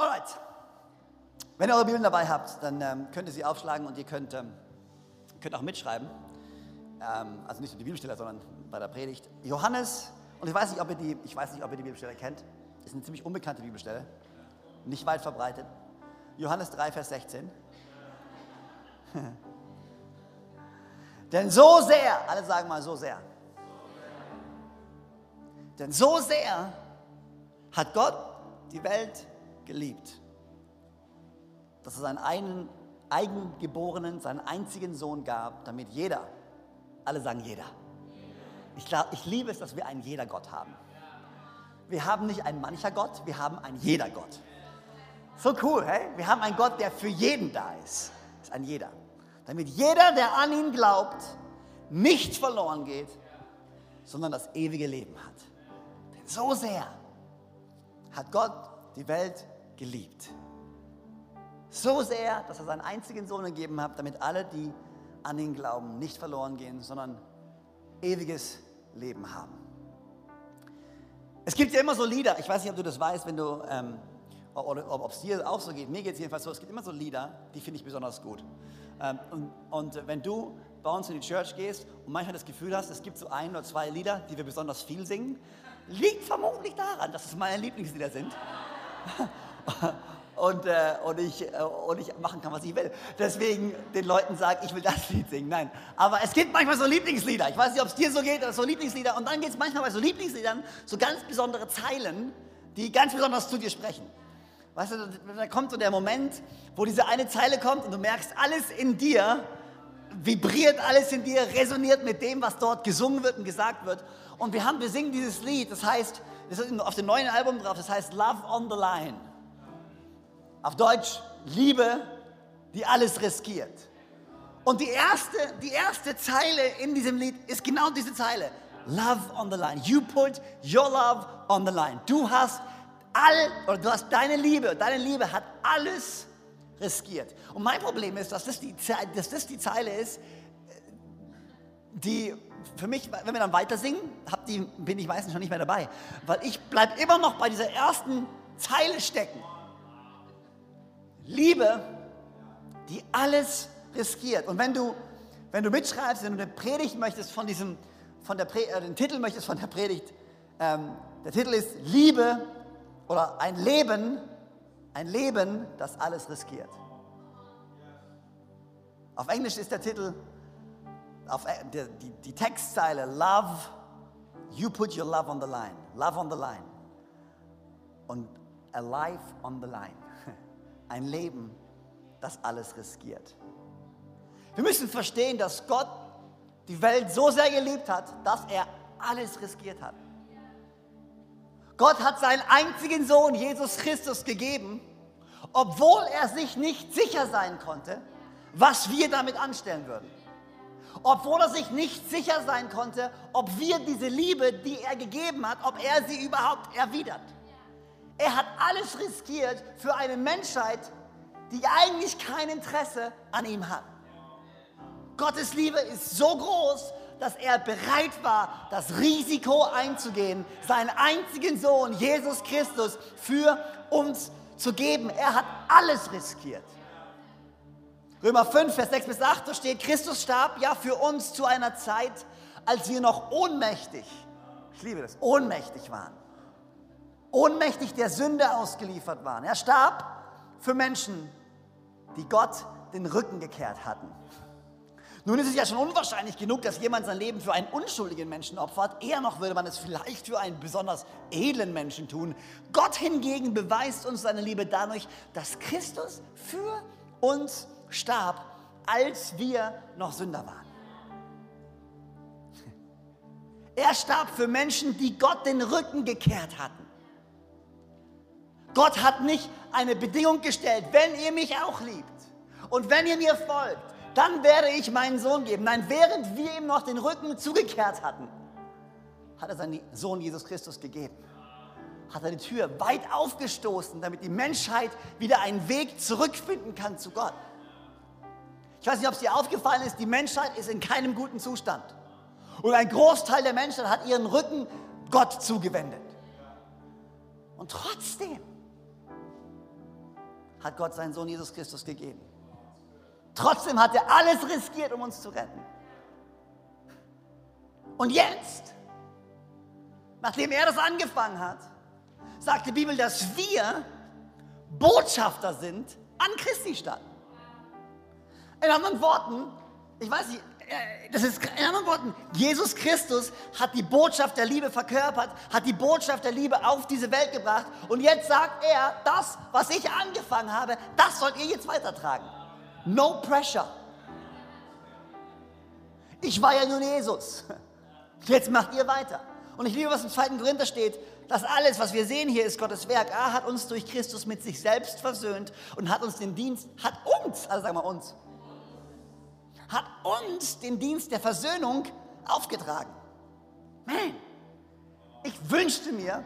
Alright. Wenn ihr eure Bibeln dabei habt, dann ähm, könnt ihr sie aufschlagen und ihr könnt, ähm, könnt auch mitschreiben. Ähm, also nicht nur die Bibelstelle, sondern bei der Predigt. Johannes, und ich weiß nicht, ob ihr die, ich weiß nicht, ob ihr die Bibelstelle kennt. Ist eine ziemlich unbekannte Bibelstelle. Nicht weit verbreitet. Johannes 3, Vers 16. Denn so sehr, alle sagen mal so sehr. Denn so sehr hat Gott die Welt geliebt, dass er seinen einen eigengeborenen, seinen einzigen Sohn gab, damit jeder, alle sagen jeder. Ich, glaub, ich liebe es, dass wir einen jeder Gott haben. Wir haben nicht einen mancher Gott, wir haben einen jeder Gott. So cool, hey? Wir haben einen Gott, der für jeden da ist. Ist ein jeder. Damit jeder, der an ihn glaubt, nicht verloren geht, sondern das ewige Leben hat. Denn so sehr hat Gott die Welt geliebt. So sehr, dass er seinen einzigen Sohn gegeben hat, damit alle, die an ihn glauben, nicht verloren gehen, sondern ewiges Leben haben. Es gibt ja immer so Lieder, ich weiß nicht, ob du das weißt, wenn du, ähm, ob es dir auch so geht, mir geht es jedenfalls so, es gibt immer so Lieder, die finde ich besonders gut. Ähm, und, und wenn du bei uns in die Church gehst und manchmal das Gefühl hast, es gibt so ein oder zwei Lieder, die wir besonders viel singen, liegt vermutlich daran, dass es meine Lieblingslieder sind. und, äh, und, ich, äh, und ich machen kann, was ich will. Deswegen den Leuten sagen, ich will das Lied singen. Nein, aber es gibt manchmal so Lieblingslieder. Ich weiß nicht, ob es dir so geht, aber so Lieblingslieder. Und dann geht es manchmal bei so Lieblingsliedern so ganz besondere Zeilen, die ganz besonders zu dir sprechen. Weißt du, da kommt so der Moment, wo diese eine Zeile kommt und du merkst, alles in dir vibriert, alles in dir resoniert mit dem, was dort gesungen wird und gesagt wird. Und wir haben, wir singen dieses Lied, das heißt, das ist auf dem neuen Album drauf, das heißt Love on the Line. Auf Deutsch, Liebe, die alles riskiert. Und die erste, die erste Zeile in diesem Lied ist genau diese Zeile. Love on the line. You put your love on the line. Du hast all, oder du hast deine Liebe, deine Liebe hat alles riskiert. Und mein Problem ist, dass das die, dass das die Zeile ist, die für mich, wenn wir dann weiter singen, die, bin ich meistens schon nicht mehr dabei. Weil ich bleibe immer noch bei dieser ersten Zeile stecken. Liebe, die alles riskiert. Und wenn du, wenn du mitschreibst, wenn du eine Predigt möchtest von diesem, von der Pre äh, den Titel möchtest von der Predigt, ähm, der Titel ist Liebe oder ein Leben, ein Leben, das alles riskiert. Auf Englisch ist der Titel, auf, äh, die, die, die Textzeile Love, you put your love on the line. Love on the line. Und a life on the line. Ein Leben, das alles riskiert. Wir müssen verstehen, dass Gott die Welt so sehr geliebt hat, dass er alles riskiert hat. Gott hat seinen einzigen Sohn, Jesus Christus, gegeben, obwohl er sich nicht sicher sein konnte, was wir damit anstellen würden. Obwohl er sich nicht sicher sein konnte, ob wir diese Liebe, die er gegeben hat, ob er sie überhaupt erwidert. Er hat alles riskiert für eine Menschheit, die eigentlich kein Interesse an ihm hat. Gottes Liebe ist so groß, dass er bereit war, das Risiko einzugehen, seinen einzigen Sohn, Jesus Christus, für uns zu geben. Er hat alles riskiert. Römer 5, Vers 6 bis 8, da steht, Christus starb ja für uns zu einer Zeit, als wir noch ohnmächtig, ich liebe das, ohnmächtig waren ohnmächtig der Sünde ausgeliefert waren. Er starb für Menschen, die Gott den Rücken gekehrt hatten. Nun ist es ja schon unwahrscheinlich genug, dass jemand sein Leben für einen unschuldigen Menschen opfert. Eher noch würde man es vielleicht für einen besonders edlen Menschen tun. Gott hingegen beweist uns seine Liebe dadurch, dass Christus für uns starb, als wir noch Sünder waren. Er starb für Menschen, die Gott den Rücken gekehrt hatten. Gott hat nicht eine Bedingung gestellt, wenn ihr mich auch liebt und wenn ihr mir folgt, dann werde ich meinen Sohn geben. Nein, während wir ihm noch den Rücken zugekehrt hatten, hat er seinen Sohn Jesus Christus gegeben. Hat er die Tür weit aufgestoßen, damit die Menschheit wieder einen Weg zurückfinden kann zu Gott. Ich weiß nicht, ob es dir aufgefallen ist, die Menschheit ist in keinem guten Zustand. Und ein Großteil der Menschheit hat ihren Rücken Gott zugewendet. Und trotzdem hat Gott seinen Sohn Jesus Christus gegeben. Trotzdem hat er alles riskiert, um uns zu retten. Und jetzt, nachdem er das angefangen hat, sagt die Bibel, dass wir Botschafter sind an Christi Stadt. In anderen Worten, ich weiß nicht, das ist in anderen Worten, Jesus Christus hat die Botschaft der Liebe verkörpert, hat die Botschaft der Liebe auf diese Welt gebracht und jetzt sagt er, das, was ich angefangen habe, das sollt ihr jetzt weitertragen. No pressure. Ich war ja nun Jesus. Jetzt macht ihr weiter. Und ich liebe, was im 2. Korinther steht, dass alles, was wir sehen hier, ist Gottes Werk. Er hat uns durch Christus mit sich selbst versöhnt und hat uns den Dienst, hat uns, also sagen wir uns, hat uns den Dienst der Versöhnung aufgetragen. Man, ich wünschte mir,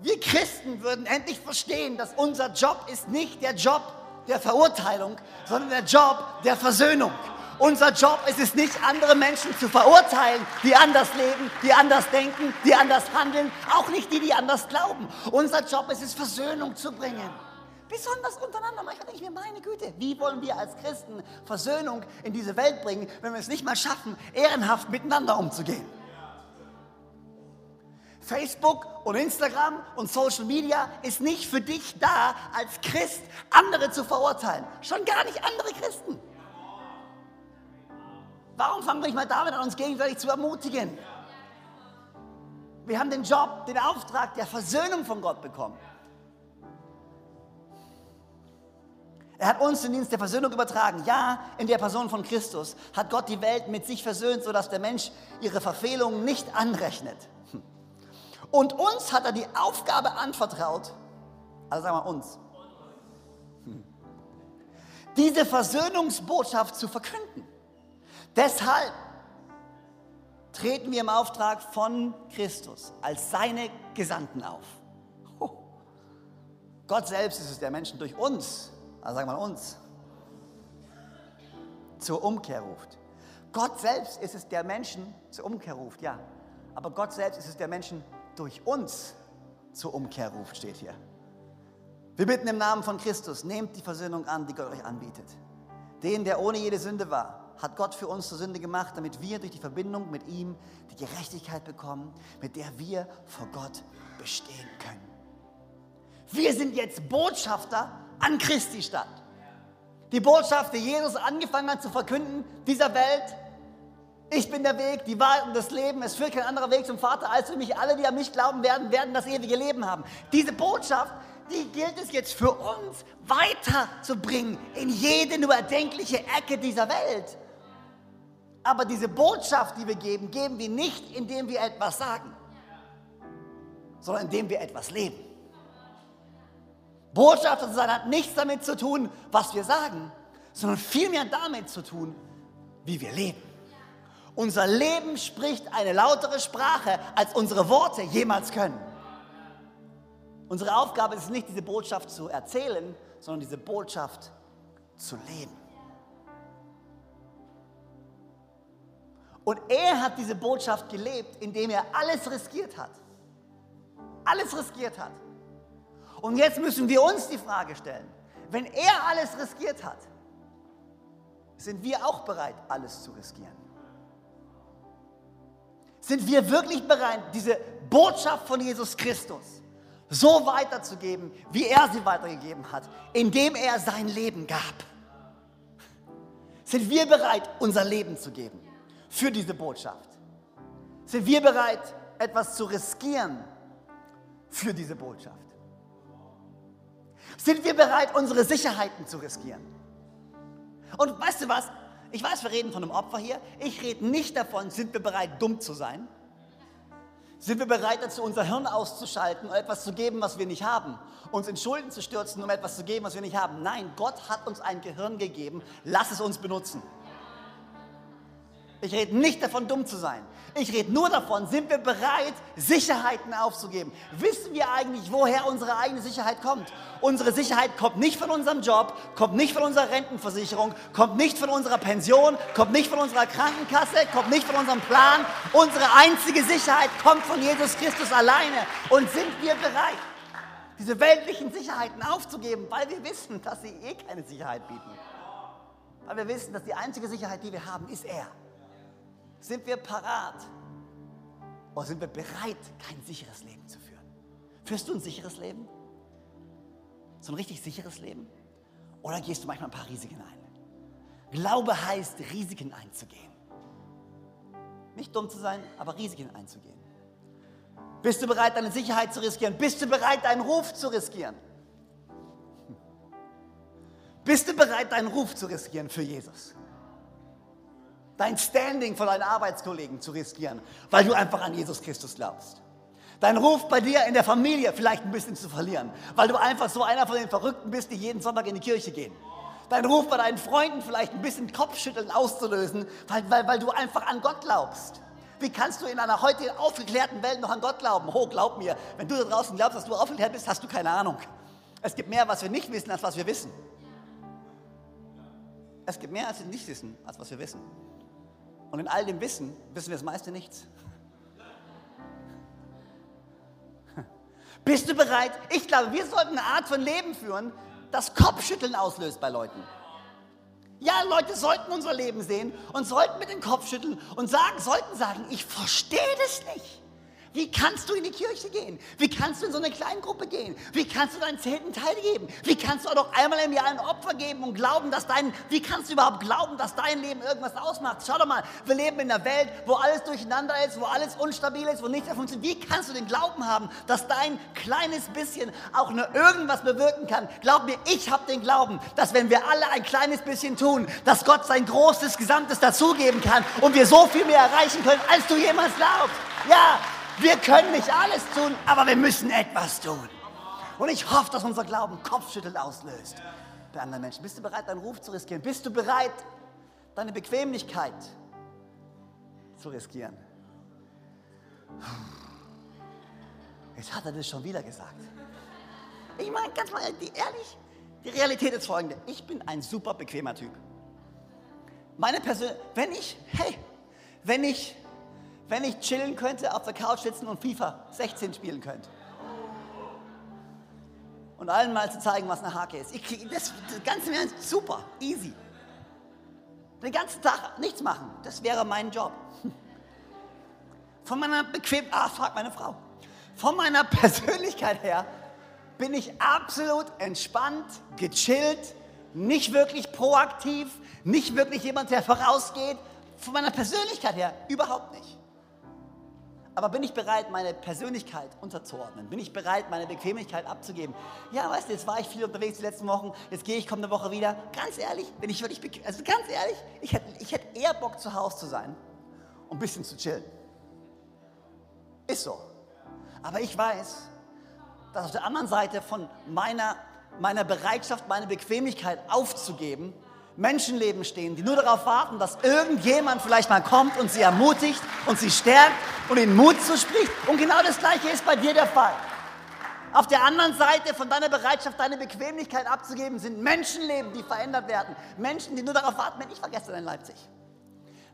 wir Christen würden endlich verstehen, dass unser Job ist nicht der Job der Verurteilung, sondern der Job der Versöhnung. Unser Job ist es nicht, andere Menschen zu verurteilen, die anders leben, die anders denken, die anders handeln, auch nicht die, die anders glauben. Unser Job ist es, Versöhnung zu bringen. Besonders untereinander. Manchmal denke ich mir, meine Güte, wie wollen wir als Christen Versöhnung in diese Welt bringen, wenn wir es nicht mal schaffen, ehrenhaft miteinander umzugehen? Facebook und Instagram und Social Media ist nicht für dich da, als Christ andere zu verurteilen. Schon gar nicht andere Christen. Warum fangen wir nicht mal damit an, uns gegenseitig zu ermutigen? Wir haben den Job, den Auftrag der Versöhnung von Gott bekommen. Er hat uns den Dienst der Versöhnung übertragen. Ja, in der Person von Christus hat Gott die Welt mit sich versöhnt, sodass der Mensch ihre Verfehlungen nicht anrechnet. Und uns hat er die Aufgabe anvertraut, also sagen wir uns, diese Versöhnungsbotschaft zu verkünden. Deshalb treten wir im Auftrag von Christus als seine Gesandten auf. Gott selbst ist es, der Menschen durch uns, also sagen wir uns, zur Umkehr ruft. Gott selbst ist es, der Menschen zur Umkehr ruft, ja. Aber Gott selbst ist es, der Menschen durch uns zur Umkehr ruft, steht hier. Wir bitten im Namen von Christus, nehmt die Versöhnung an, die Gott euch anbietet. Den, der ohne jede Sünde war, hat Gott für uns zur Sünde gemacht, damit wir durch die Verbindung mit ihm die Gerechtigkeit bekommen, mit der wir vor Gott bestehen können. Wir sind jetzt Botschafter an Christi Stadt. Die Botschaft, die Jesus angefangen hat zu verkünden, dieser Welt. Ich bin der Weg, die Wahrheit und das Leben. Es führt kein anderer Weg zum Vater als für mich. Alle, die an mich glauben werden, werden das ewige Leben haben. Diese Botschaft die gilt es jetzt für uns weiterzubringen in jede nur erdenkliche Ecke dieser Welt. Aber diese Botschaft, die wir geben, geben wir nicht, indem wir etwas sagen, sondern indem wir etwas leben. Botschafter zu sein hat nichts damit zu tun, was wir sagen, sondern vielmehr damit zu tun, wie wir leben. Unser Leben spricht eine lautere Sprache, als unsere Worte jemals können. Unsere Aufgabe ist nicht, diese Botschaft zu erzählen, sondern diese Botschaft zu leben. Und er hat diese Botschaft gelebt, indem er alles riskiert hat. Alles riskiert hat. Und jetzt müssen wir uns die Frage stellen, wenn er alles riskiert hat, sind wir auch bereit, alles zu riskieren? Sind wir wirklich bereit, diese Botschaft von Jesus Christus so weiterzugeben, wie er sie weitergegeben hat, indem er sein Leben gab? Sind wir bereit, unser Leben zu geben? für diese Botschaft? Sind wir bereit, etwas zu riskieren für diese Botschaft? Sind wir bereit, unsere Sicherheiten zu riskieren? Und weißt du was? Ich weiß, wir reden von einem Opfer hier. Ich rede nicht davon, sind wir bereit, dumm zu sein? Sind wir bereit dazu, unser Hirn auszuschalten und etwas zu geben, was wir nicht haben? Uns in Schulden zu stürzen, um etwas zu geben, was wir nicht haben? Nein, Gott hat uns ein Gehirn gegeben. Lass es uns benutzen. Ich rede nicht davon, dumm zu sein. Ich rede nur davon, sind wir bereit, Sicherheiten aufzugeben? Wissen wir eigentlich, woher unsere eigene Sicherheit kommt? Unsere Sicherheit kommt nicht von unserem Job, kommt nicht von unserer Rentenversicherung, kommt nicht von unserer Pension, kommt nicht von unserer Krankenkasse, kommt nicht von unserem Plan. Unsere einzige Sicherheit kommt von Jesus Christus alleine. Und sind wir bereit, diese weltlichen Sicherheiten aufzugeben, weil wir wissen, dass sie eh keine Sicherheit bieten. Weil wir wissen, dass die einzige Sicherheit, die wir haben, ist er. Sind wir parat? Oder sind wir bereit, kein sicheres Leben zu führen? Führst du ein sicheres Leben? So ein richtig sicheres Leben? Oder gehst du manchmal ein paar Risiken ein? Glaube heißt, Risiken einzugehen. Nicht dumm zu sein, aber Risiken einzugehen. Bist du bereit, deine Sicherheit zu riskieren? Bist du bereit, deinen Ruf zu riskieren? Bist du bereit, deinen Ruf zu riskieren für Jesus? Dein Standing von deinen Arbeitskollegen zu riskieren, weil du einfach an Jesus Christus glaubst. Dein Ruf bei dir in der Familie vielleicht ein bisschen zu verlieren, weil du einfach so einer von den Verrückten bist, die jeden Sonntag in die Kirche gehen. Dein Ruf bei deinen Freunden vielleicht ein bisschen Kopfschütteln auszulösen, weil, weil, weil du einfach an Gott glaubst. Wie kannst du in einer heute aufgeklärten Welt noch an Gott glauben? Oh, glaub mir, wenn du da draußen glaubst, dass du aufgeklärt bist, hast du keine Ahnung. Es gibt mehr, was wir nicht wissen, als was wir wissen. Es gibt mehr, als wir nicht wissen, als was wir wissen. Und in all dem Wissen wissen wir das meiste nichts. Bist du bereit? Ich glaube, wir sollten eine Art von Leben führen, das Kopfschütteln auslöst bei Leuten. Ja, Leute sollten unser Leben sehen und sollten mit dem Kopf schütteln und sagen, sollten sagen, ich verstehe das nicht. Wie kannst du in die Kirche gehen? Wie kannst du in so eine Kleingruppe gehen? Wie kannst du deinen zehnten Teil geben? Wie kannst du auch noch einmal im Jahr ein Opfer geben und glauben, dass dein, wie kannst du überhaupt glauben, dass dein Leben irgendwas ausmacht? Schau doch mal, wir leben in einer Welt, wo alles durcheinander ist, wo alles unstabil ist, wo nichts mehr funktioniert. Wie kannst du den Glauben haben, dass dein kleines bisschen auch nur irgendwas bewirken kann? Glaub mir, ich habe den Glauben, dass wenn wir alle ein kleines bisschen tun, dass Gott sein großes Gesamtes dazugeben kann und wir so viel mehr erreichen können, als du jemals glaubst. Ja, wir können nicht alles tun, aber wir müssen etwas tun. Und ich hoffe, dass unser Glauben Kopfschütteln auslöst bei anderen Menschen. Bist du bereit, deinen Ruf zu riskieren? Bist du bereit, deine Bequemlichkeit zu riskieren? Jetzt hat er das schon wieder gesagt. Ich meine, ganz mal ehrlich, die Realität ist folgende. Ich bin ein super bequemer Typ. Meine Person, wenn ich, hey, wenn ich wenn ich chillen könnte, auf der Couch sitzen und FIFA 16 spielen könnte. Und allen mal zu zeigen, was eine Hake ist. Ich kriege das, das Ganze wäre super, easy. Den ganzen Tag nichts machen, das wäre mein Job. Von meiner bequem, ah, frag meine Frau. Von meiner Persönlichkeit her bin ich absolut entspannt, gechillt, nicht wirklich proaktiv, nicht wirklich jemand, der vorausgeht. Von meiner Persönlichkeit her überhaupt nicht. Aber bin ich bereit, meine Persönlichkeit unterzuordnen? Bin ich bereit, meine Bequemlichkeit abzugeben? Ja, weißt du, jetzt war ich viel unterwegs die letzten Wochen, jetzt gehe ich kommende Woche wieder. Ganz ehrlich, bin ich wirklich bequem, also ganz ehrlich, ich hätte, ich hätte eher Bock zu Hause zu sein und ein bisschen zu chillen. Ist so. Aber ich weiß, dass auf der anderen Seite von meiner, meiner Bereitschaft, meine Bequemlichkeit aufzugeben, Menschenleben stehen, die nur darauf warten, dass irgendjemand vielleicht mal kommt und sie ermutigt und sie stärkt und ihnen Mut zuspricht. Und genau das Gleiche ist bei dir der Fall. Auf der anderen Seite von deiner Bereitschaft, deine Bequemlichkeit abzugeben, sind Menschenleben, die verändert werden. Menschen, die nur darauf warten, wenn ich vergesse in Leipzig.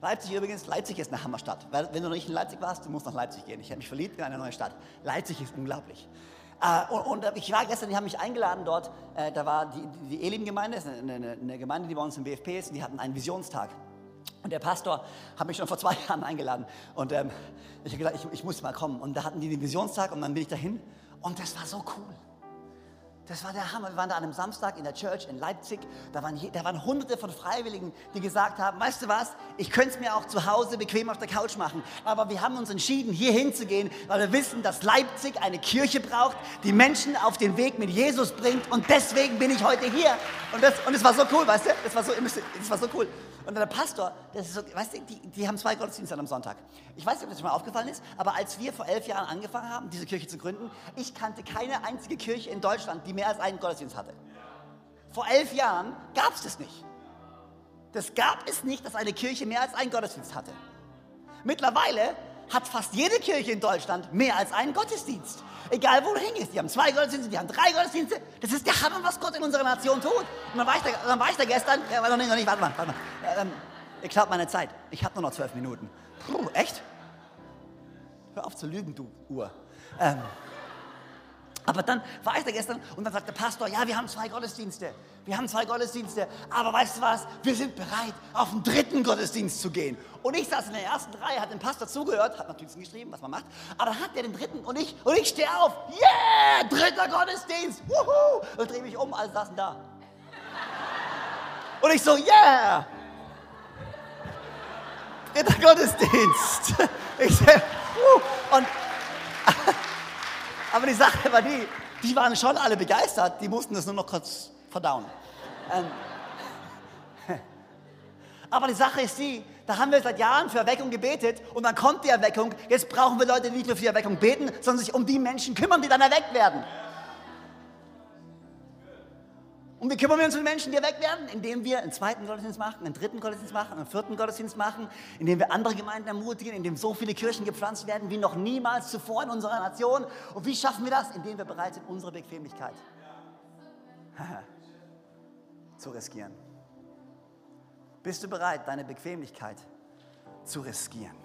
Leipzig übrigens, Leipzig ist eine Hammerstadt. Wenn du noch nicht in Leipzig warst, du musst nach Leipzig gehen. Ich habe mich verliebt in eine neue Stadt. Leipzig ist unglaublich. Äh, und, und, ich war gestern, die haben mich eingeladen dort, äh, da war die, die Elim-Gemeinde, eine, eine, eine, Gemeinde, die bei uns im BFP ist, und die hatten einen Visionstag. Und der Pastor hat mich schon vor zwei Jahren eingeladen. Und ähm, ich habe gedacht, ich, ich muss mal kommen. Und da hatten die den Visionstag und dann bin ich dahin. Und das war so cool. Das war der Hammer. Wir waren da an einem Samstag in der Church in Leipzig. Da waren, da waren hunderte von Freiwilligen, die gesagt haben, weißt du was, ich könnte es mir auch zu Hause bequem auf der Couch machen. Aber wir haben uns entschieden, hier hinzugehen, weil wir wissen, dass Leipzig eine Kirche braucht, die Menschen auf den Weg mit Jesus bringt. Und deswegen bin ich heute hier. Und das, und das war so cool, weißt du? Das war so, war so cool. Und der Pastor, das ist so, weißt du, die, die haben zwei Gottesdienste am Sonntag. Ich weiß nicht, ob das schon mal aufgefallen ist, aber als wir vor elf Jahren angefangen haben, diese Kirche zu gründen, ich kannte keine einzige Kirche in Deutschland, die mehr als einen Gottesdienst hatte. Vor elf Jahren gab es das nicht. Das gab es nicht, dass eine Kirche mehr als einen Gottesdienst hatte. Mittlerweile hat fast jede Kirche in Deutschland mehr als einen Gottesdienst. Egal wo du hingehst. Die haben zwei Gottesdienste, die haben drei Gottesdienste. Das ist der Hammer, was Gott in unserer Nation tut. Und dann war ich da, dann war ich da gestern, ja, noch nicht, noch nicht, warte mal, warte mal. Ähm, ihr klaut meine Zeit. Ich habe nur noch zwölf Minuten. Puh, echt? Hör auf zu lügen, du Uhr. Ähm, Aber dann war ich da gestern und dann sagt der Pastor, ja, wir haben zwei Gottesdienste. Wir haben zwei Gottesdienste. Aber weißt du was? Wir sind bereit, auf den dritten Gottesdienst zu gehen. Und ich saß in der ersten Reihe, hat dem Pastor zugehört, hat natürlich geschrieben, was man macht. Aber dann hat er den dritten und ich, und ich stehe auf. Yeah, dritter Gottesdienst. Wuhu. Und drehe mich um, alle saßen da. Und ich so, yeah. Dritter Gottesdienst. Ich sag, uh. Und aber die Sache war die, die waren schon alle begeistert, die mussten das nur noch kurz verdauen. Ähm, aber die Sache ist die, da haben wir seit Jahren für Erweckung gebetet und dann kommt die Erweckung. Jetzt brauchen wir Leute, die nicht nur für Erweckung beten, sondern sich um die Menschen kümmern, die dann erweckt werden. Und wie kümmern wir uns um Menschen, die erweckt werden? Indem wir einen zweiten Gottesdienst machen, einen dritten Gottesdienst machen, einen vierten Gottesdienst machen, indem wir andere Gemeinden ermutigen, indem so viele Kirchen gepflanzt werden wie noch niemals zuvor in unserer Nation. Und wie schaffen wir das? Indem wir bereit sind, unsere Bequemlichkeit zu riskieren. Bist du bereit, deine Bequemlichkeit zu riskieren?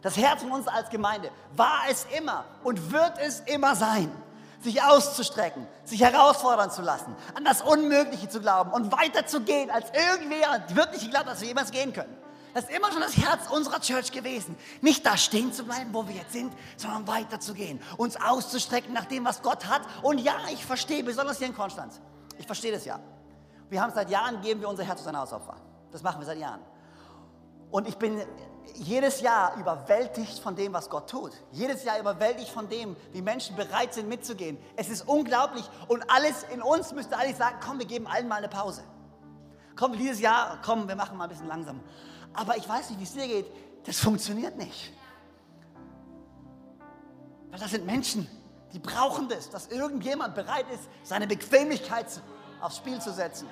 Das Herz von uns als Gemeinde war es immer und wird es immer sein sich auszustrecken, sich herausfordern zu lassen, an das Unmögliche zu glauben und weiterzugehen, als irgendwer wirklich geglaubt, dass wir jemals gehen können. Das ist immer schon das Herz unserer Church gewesen. Nicht da stehen zu bleiben, wo wir jetzt sind, sondern weiterzugehen, uns auszustrecken nach dem, was Gott hat. Und ja, ich verstehe, besonders hier in Konstanz, ich verstehe das ja. Wir haben seit Jahren, geben wir unser Herz als ein Hausopfer. Das machen wir seit Jahren. Und ich bin jedes Jahr überwältigt von dem, was Gott tut. Jedes Jahr überwältigt von dem, wie Menschen bereit sind mitzugehen. Es ist unglaublich und alles in uns müsste eigentlich sagen, komm, wir geben allen mal eine Pause. Komm, dieses Jahr, komm, wir machen mal ein bisschen langsam. Aber ich weiß nicht, wie es dir geht. Das funktioniert nicht. Weil das sind Menschen, die brauchen das, dass irgendjemand bereit ist, seine Bequemlichkeit aufs Spiel zu setzen,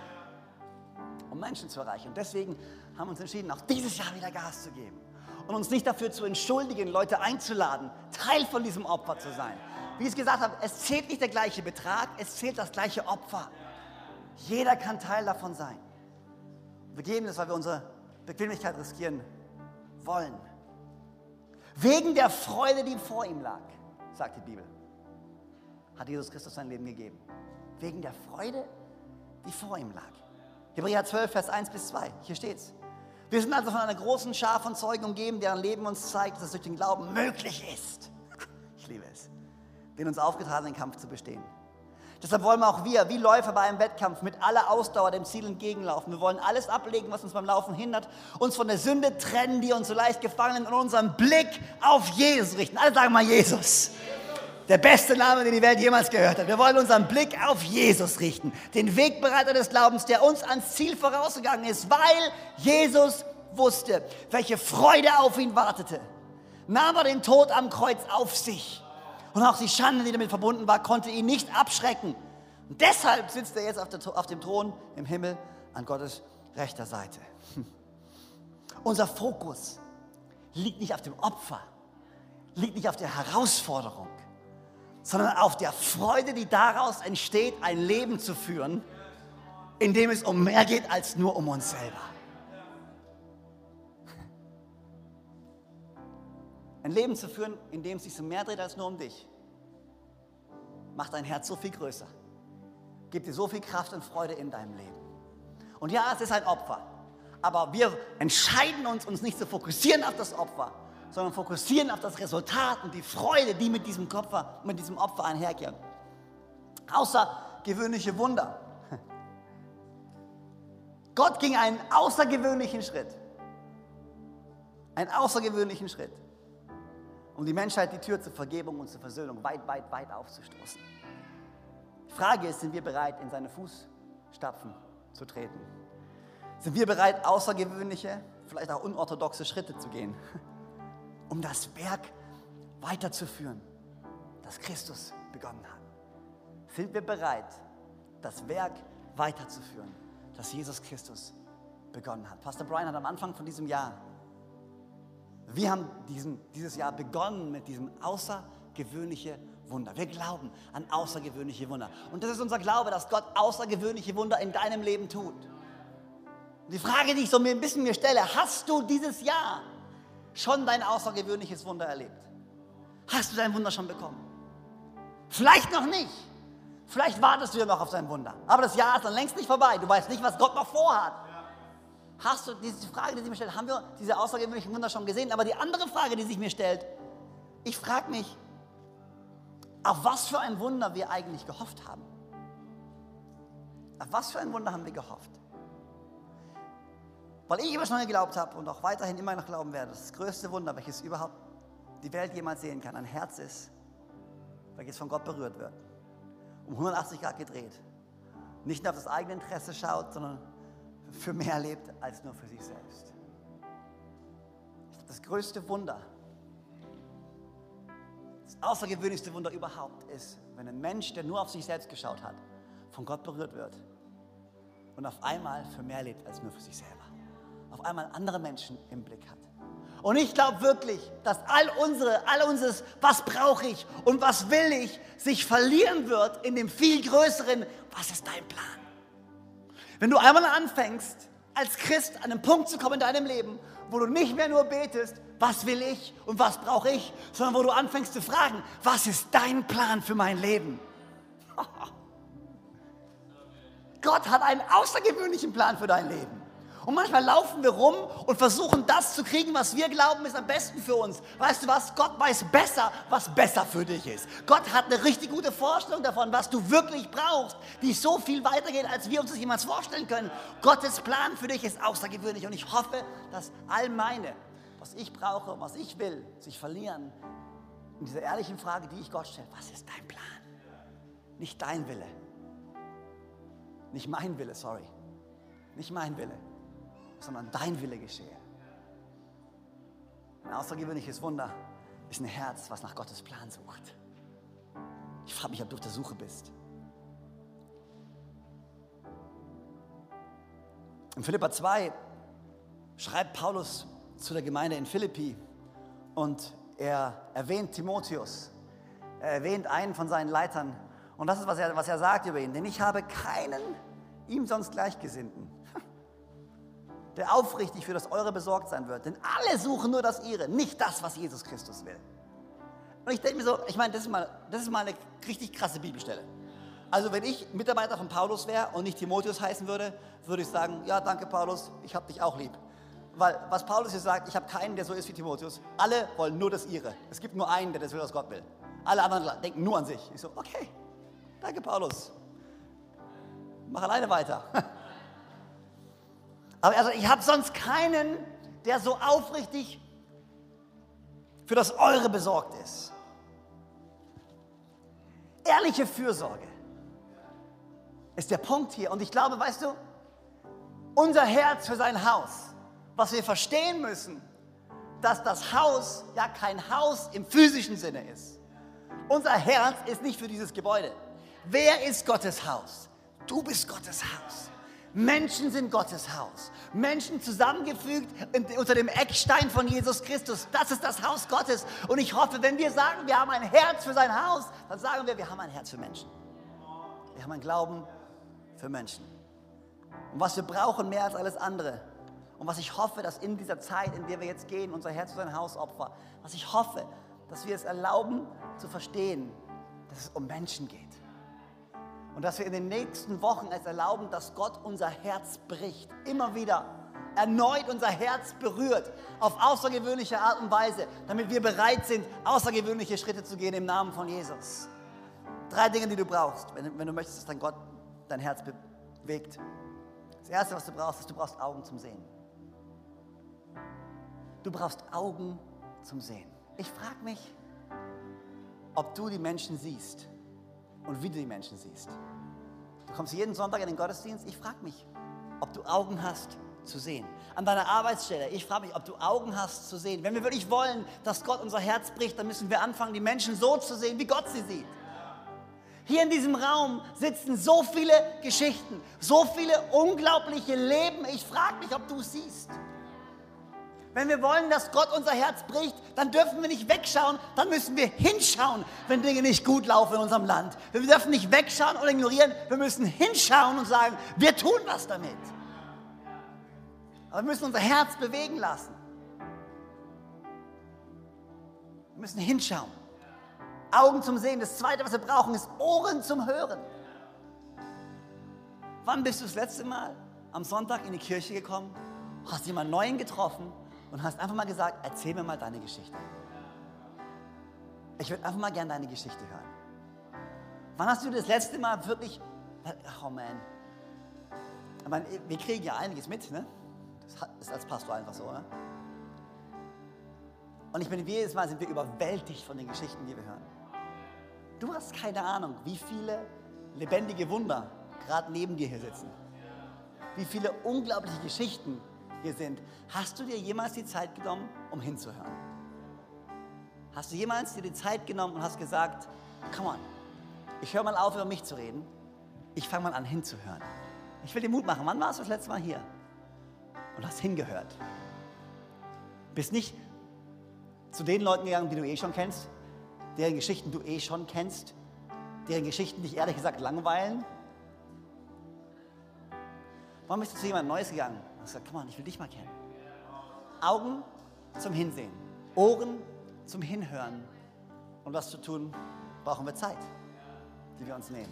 um Menschen zu erreichen. Und deswegen haben uns entschieden, auch dieses Jahr wieder Gas zu geben und uns nicht dafür zu entschuldigen, Leute einzuladen, Teil von diesem Opfer zu sein. Wie ich es gesagt habe, es zählt nicht der gleiche Betrag, es zählt das gleiche Opfer. Jeder kann Teil davon sein. Wir geben das, weil wir unsere Bequemlichkeit riskieren wollen. Wegen der Freude, die vor ihm lag, sagt die Bibel, hat Jesus Christus sein Leben gegeben. Wegen der Freude, die vor ihm lag. Hebräer 12, Vers 1 bis 2, hier steht's. Wir sind also von einer großen Schar von Zeugen umgeben, deren Leben uns zeigt, dass es durch den Glauben möglich ist. Ich liebe es, den uns aufgetragenen Kampf zu bestehen. Deshalb wollen auch wir, wie Läufer bei einem Wettkampf, mit aller Ausdauer dem Ziel entgegenlaufen. Wir wollen alles ablegen, was uns beim Laufen hindert, uns von der Sünde trennen, die uns so leicht gefangen und unseren Blick auf Jesus richten. Alle sagen mal Jesus. Der beste Name, den die Welt jemals gehört hat. Wir wollen unseren Blick auf Jesus richten, den Wegbereiter des Glaubens, der uns ans Ziel vorausgegangen ist, weil Jesus wusste, welche Freude auf ihn wartete. Nahm er den Tod am Kreuz auf sich. Und auch die Schande, die damit verbunden war, konnte ihn nicht abschrecken. Und deshalb sitzt er jetzt auf, der, auf dem Thron im Himmel an Gottes rechter Seite. Unser Fokus liegt nicht auf dem Opfer, liegt nicht auf der Herausforderung, sondern auf der Freude, die daraus entsteht, ein Leben zu führen, in dem es um mehr geht als nur um uns selber. Ein Leben zu führen, in dem es sich um mehr dreht als nur um dich, macht dein Herz so viel größer, gibt dir so viel Kraft und Freude in deinem Leben. Und ja, es ist ein Opfer, aber wir entscheiden uns, uns nicht zu fokussieren auf das Opfer, sondern fokussieren auf das Resultat und die Freude, die mit diesem Opfer, mit diesem Opfer einhergehen. Außergewöhnliche Wunder. Gott ging einen außergewöhnlichen Schritt. Einen außergewöhnlichen Schritt, um die Menschheit die Tür zur Vergebung und zur Versöhnung weit, weit, weit aufzustoßen. Die Frage ist, sind wir bereit, in seine Fußstapfen zu treten? Sind wir bereit, außergewöhnliche, vielleicht auch unorthodoxe Schritte zu gehen? Um das Werk weiterzuführen, das Christus begonnen hat. Sind wir bereit, das Werk weiterzuführen, das Jesus Christus begonnen hat? Pastor Brian hat am Anfang von diesem Jahr, wir haben diesen, dieses Jahr begonnen mit diesem außergewöhnliche Wunder. Wir glauben an außergewöhnliche Wunder. Und das ist unser Glaube, dass Gott außergewöhnliche Wunder in deinem Leben tut. Die Frage, die ich so ein bisschen mir stelle, hast du dieses Jahr schon dein außergewöhnliches Wunder erlebt? Hast du dein Wunder schon bekommen? Vielleicht noch nicht. Vielleicht wartest du ja noch auf sein Wunder. Aber das Jahr ist dann längst nicht vorbei. Du weißt nicht, was Gott noch vorhat. Hast du diese Frage, die sich mir stellt, haben wir diese außergewöhnlichen Wunder schon gesehen? Aber die andere Frage, die sich mir stellt, ich frage mich, auf was für ein Wunder wir eigentlich gehofft haben. Auf was für ein Wunder haben wir gehofft? Weil ich immer schon geglaubt habe und auch weiterhin immer noch glauben werde, das größte Wunder, welches überhaupt die Welt jemals sehen kann, ein Herz ist, welches von Gott berührt wird. Um 180 Grad gedreht. Nicht nur auf das eigene Interesse schaut, sondern für mehr lebt als nur für sich selbst. Das größte Wunder, das außergewöhnlichste Wunder überhaupt ist, wenn ein Mensch, der nur auf sich selbst geschaut hat, von Gott berührt wird und auf einmal für mehr lebt als nur für sich selber. Auf einmal andere Menschen im Blick hat. Und ich glaube wirklich, dass all unsere, all unseres, was brauche ich und was will ich, sich verlieren wird in dem viel größeren, was ist dein Plan? Wenn du einmal anfängst, als Christ an einen Punkt zu kommen in deinem Leben, wo du nicht mehr nur betest, was will ich und was brauche ich, sondern wo du anfängst zu fragen, was ist dein Plan für mein Leben? Gott hat einen außergewöhnlichen Plan für dein Leben. Und manchmal laufen wir rum und versuchen das zu kriegen, was wir glauben, ist am besten für uns. Weißt du was? Gott weiß besser, was besser für dich ist. Gott hat eine richtig gute Vorstellung davon, was du wirklich brauchst, die so viel weitergeht, als wir uns das jemals vorstellen können. Gottes Plan für dich ist außergewöhnlich und ich hoffe, dass all meine, was ich brauche und was ich will, sich verlieren in dieser ehrlichen Frage, die ich Gott stelle. Was ist dein Plan? Nicht dein Wille. Nicht mein Wille, sorry. Nicht mein Wille sondern dein Wille geschehe. Ein außergewöhnliches Wunder ist ein Herz, was nach Gottes Plan sucht. Ich frage mich, ob du auf der Suche bist. In Philippa 2 schreibt Paulus zu der Gemeinde in Philippi und er erwähnt Timotheus. Er erwähnt einen von seinen Leitern. Und das ist, was er, was er sagt über ihn. Denn ich habe keinen ihm sonst Gleichgesinnten der aufrichtig für das Eure besorgt sein wird. Denn alle suchen nur das Ihre, nicht das, was Jesus Christus will. Und ich denke mir so, ich meine, das ist, mal, das ist mal eine richtig krasse Bibelstelle. Also wenn ich Mitarbeiter von Paulus wäre und nicht Timotheus heißen würde, würde ich sagen, ja, danke Paulus, ich habe dich auch lieb. Weil was Paulus hier sagt, ich habe keinen, der so ist wie Timotheus. Alle wollen nur das ihre. Es gibt nur einen, der das will, was Gott will. Alle anderen denken nur an sich. Ich so, okay, danke Paulus. Mach alleine weiter. Aber also ich habe sonst keinen, der so aufrichtig für das Eure besorgt ist. Ehrliche Fürsorge ist der Punkt hier. Und ich glaube, weißt du, unser Herz für sein Haus, was wir verstehen müssen, dass das Haus ja kein Haus im physischen Sinne ist. Unser Herz ist nicht für dieses Gebäude. Wer ist Gottes Haus? Du bist Gottes Haus. Menschen sind Gottes Haus. Menschen zusammengefügt unter dem Eckstein von Jesus Christus. Das ist das Haus Gottes. Und ich hoffe, wenn wir sagen, wir haben ein Herz für sein Haus, dann sagen wir, wir haben ein Herz für Menschen. Wir haben ein Glauben für Menschen. Und was wir brauchen mehr als alles andere. Und was ich hoffe, dass in dieser Zeit, in der wir jetzt gehen, unser Herz für sein Haus opfern, was ich hoffe, dass wir es erlauben zu verstehen, dass es um Menschen geht. Und dass wir in den nächsten Wochen es erlauben, dass Gott unser Herz bricht. Immer wieder erneut unser Herz berührt. Auf außergewöhnliche Art und Weise. Damit wir bereit sind, außergewöhnliche Schritte zu gehen im Namen von Jesus. Drei Dinge, die du brauchst, wenn, wenn du möchtest, dass dein Gott dein Herz bewegt. Das Erste, was du brauchst, ist, du brauchst Augen zum Sehen. Du brauchst Augen zum Sehen. Ich frage mich, ob du die Menschen siehst und wie du die Menschen siehst. Du kommst jeden Sonntag in den Gottesdienst. Ich frage mich, ob du Augen hast zu sehen. An deiner Arbeitsstelle, ich frage mich, ob du Augen hast zu sehen. Wenn wir wirklich wollen, dass Gott unser Herz bricht, dann müssen wir anfangen, die Menschen so zu sehen, wie Gott sie sieht. Hier in diesem Raum sitzen so viele Geschichten, so viele unglaubliche Leben. Ich frage mich, ob du es siehst. Wenn wir wollen, dass Gott unser Herz bricht, dann dürfen wir nicht wegschauen, dann müssen wir hinschauen, wenn Dinge nicht gut laufen in unserem Land. Wir dürfen nicht wegschauen oder ignorieren, wir müssen hinschauen und sagen, wir tun was damit. Aber wir müssen unser Herz bewegen lassen. Wir müssen hinschauen. Augen zum Sehen. Das Zweite, was wir brauchen, ist Ohren zum Hören. Wann bist du das letzte Mal am Sonntag in die Kirche gekommen, hast jemanden Neuen getroffen und hast einfach mal gesagt, erzähl mir mal deine Geschichte. Ich würde einfach mal gerne deine Geschichte hören. Wann hast du das letzte Mal wirklich, oh man, meine, wir kriegen ja einiges mit, ne? Das ist als Pastor einfach so, ne? Und ich bin jedes Mal sind wir überwältigt von den Geschichten, die wir hören. Du hast keine Ahnung, wie viele lebendige Wunder gerade neben dir hier sitzen. Wie viele unglaubliche Geschichten hier sind. Hast du dir jemals die Zeit genommen, um hinzuhören? Hast du jemals dir die Zeit genommen und hast gesagt, come on, ich höre mal auf, über mich zu reden. Ich fange mal an, hinzuhören. Ich will dir Mut machen. Wann warst du das letzte Mal hier? Und hast hingehört. Bist nicht zu den Leuten gegangen, die du eh schon kennst, deren Geschichten du eh schon kennst, deren Geschichten dich ehrlich gesagt langweilen, Warum bist du zu jemandem Neues gegangen? Und gesagt, komm on, ich will dich mal kennen. Augen zum Hinsehen, Ohren zum Hinhören. Um das zu tun, brauchen wir Zeit, die wir uns nehmen.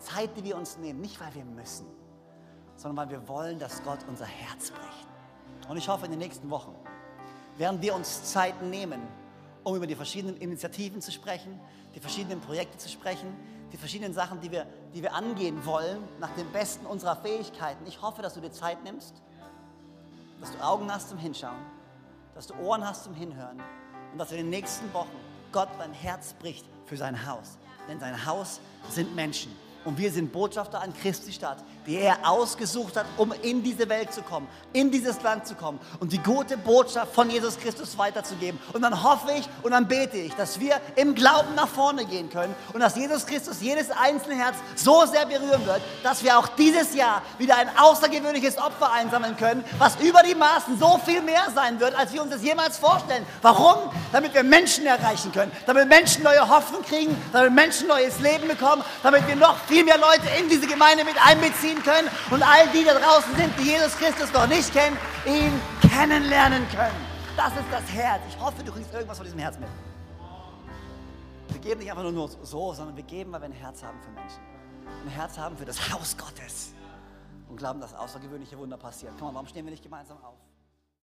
Zeit, die wir uns nehmen, nicht weil wir müssen, sondern weil wir wollen, dass Gott unser Herz bricht. Und ich hoffe, in den nächsten Wochen werden wir uns Zeit nehmen, um über die verschiedenen Initiativen zu sprechen, die verschiedenen Projekte zu sprechen, die verschiedenen Sachen, die wir, die wir angehen wollen, nach dem Besten unserer Fähigkeiten. Ich hoffe, dass du dir Zeit nimmst, dass du Augen hast zum Hinschauen, dass du Ohren hast zum Hinhören und dass in den nächsten Wochen Gott dein Herz bricht für sein Haus. Denn sein Haus sind Menschen. Und wir sind Botschafter an Christi Stadt, die er ausgesucht hat, um in diese Welt zu kommen, in dieses Land zu kommen und die gute Botschaft von Jesus Christus weiterzugeben. Und dann hoffe ich und dann bete ich, dass wir im Glauben nach vorne gehen können und dass Jesus Christus jedes einzelne Herz so sehr berühren wird, dass wir auch dieses Jahr wieder ein außergewöhnliches Opfer einsammeln können, was über die Maßen so viel mehr sein wird, als wir uns das jemals vorstellen. Warum? Damit wir Menschen erreichen können, damit Menschen neue Hoffnung kriegen, damit Menschen neues Leben bekommen, damit wir noch viel mehr Leute in diese Gemeinde mit einbeziehen ziehen können und all die da draußen sind, die Jesus Christus noch nicht kennen, ihn kennenlernen können. Das ist das Herz. Ich hoffe, du kriegst irgendwas von diesem Herz mit. Wir geben nicht einfach nur so, sondern wir geben, weil wir ein Herz haben für Menschen. Ein Herz haben für das Haus Gottes. Und glauben, dass außergewöhnliche Wunder passieren. Komm mal, warum stehen wir nicht gemeinsam auf?